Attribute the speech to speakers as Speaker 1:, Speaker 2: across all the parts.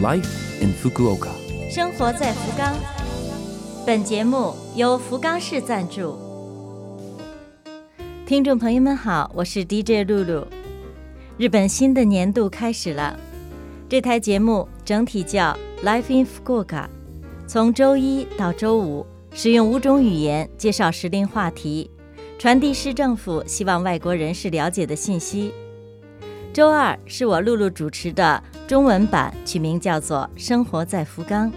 Speaker 1: Life in Fukuoka。
Speaker 2: 生活在福冈。本节目由福冈市赞助。听众朋友们好，我是 DJ 露露。日本新的年度开始了，这台节目整体叫 Life in Fukuoka，从周一到周五，使用五种语言介绍时令话题，传递市政府希望外国人士了解的信息。周二是我露露主持的中文版，取名叫做《生活在福冈》，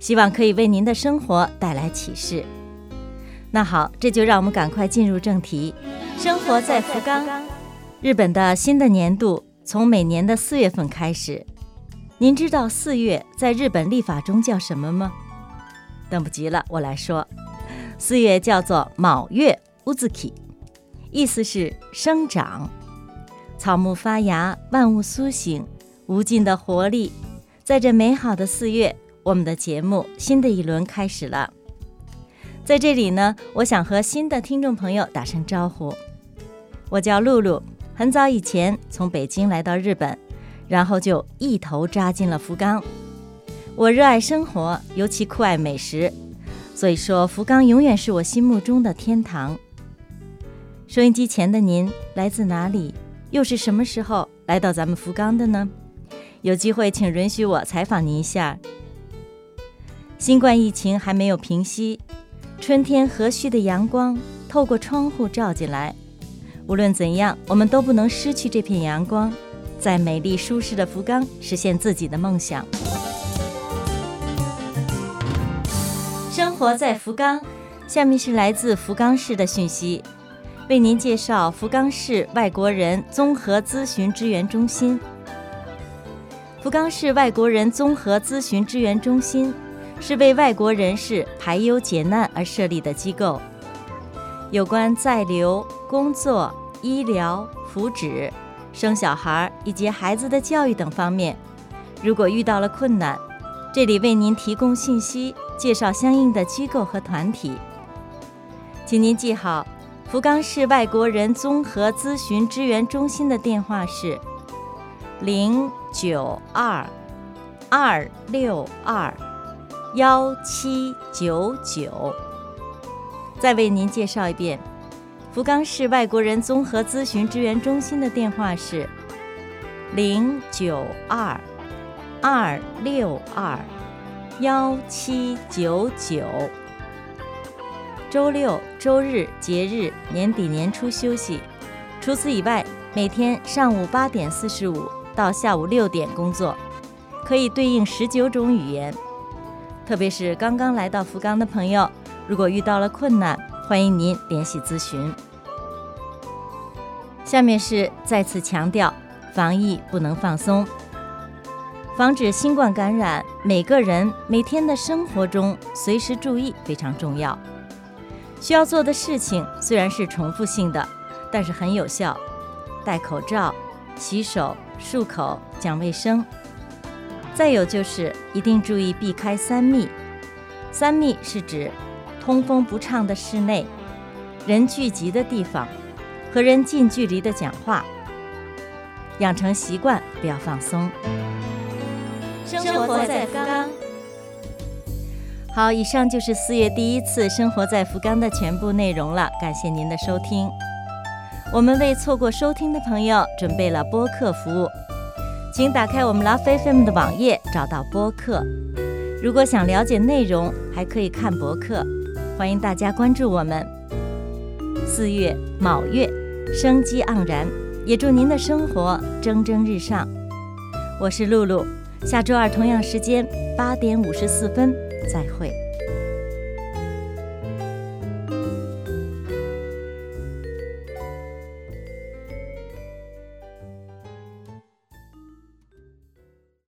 Speaker 2: 希望可以为您的生活带来启示。那好，这就让我们赶快进入正题。生活在福冈，日本的新的年度从每年的四月份开始。您知道四月在日本历法中叫什么吗？等不及了，我来说，四月叫做卯月 （Uzuki），意思是生长。草木发芽，万物苏醒，无尽的活力。在这美好的四月，我们的节目新的一轮开始了。在这里呢，我想和新的听众朋友打声招呼。我叫露露，很早以前从北京来到日本，然后就一头扎进了福冈。我热爱生活，尤其酷爱美食，所以说福冈永远是我心目中的天堂。收音机前的您来自哪里？又是什么时候来到咱们福冈的呢？有机会，请允许我采访您一下。新冠疫情还没有平息，春天和煦的阳光透过窗户照进来。无论怎样，我们都不能失去这片阳光，在美丽舒适的福冈实现自己的梦想。生活在福冈，下面是来自福冈市的讯息。为您介绍福冈市外国人综合咨询支援中心。福冈市外国人综合咨询支援中心是为外国人士排忧解难而设立的机构，有关在留、工作、医疗、福祉、生小孩以及孩子的教育等方面，如果遇到了困难，这里为您提供信息，介绍相应的机构和团体。请您记好。福冈市外国人综合咨询支援中心的电话是零九二二六二幺七九九。再为您介绍一遍，福冈市外国人综合咨询支援中心的电话是零九二二六二幺七九九。周六、周日、节日、年底、年初休息。除此以外，每天上午八点四十五到下午六点工作，可以对应十九种语言。特别是刚刚来到福冈的朋友，如果遇到了困难，欢迎您联系咨询。下面是再次强调：防疫不能放松，防止新冠感染，每个人每天的生活中随时注意非常重要。需要做的事情虽然是重复性的，但是很有效。戴口罩、洗手、漱口、讲卫生。再有就是一定注意避开三密。三密是指通风不畅的室内、人聚集的地方和人近距离的讲话。养成习惯，不要放松。生活在福冈。好，以上就是四月第一次生活在福冈的全部内容了。感谢您的收听。我们为错过收听的朋友准备了播客服务，请打开我们 Love FM 的网页，找到播客。如果想了解内容，还可以看博客。欢迎大家关注我们。四月卯月，生机盎然，也祝您的生活蒸蒸日上。我是露露，下周二同样时间八点五十四分。再会。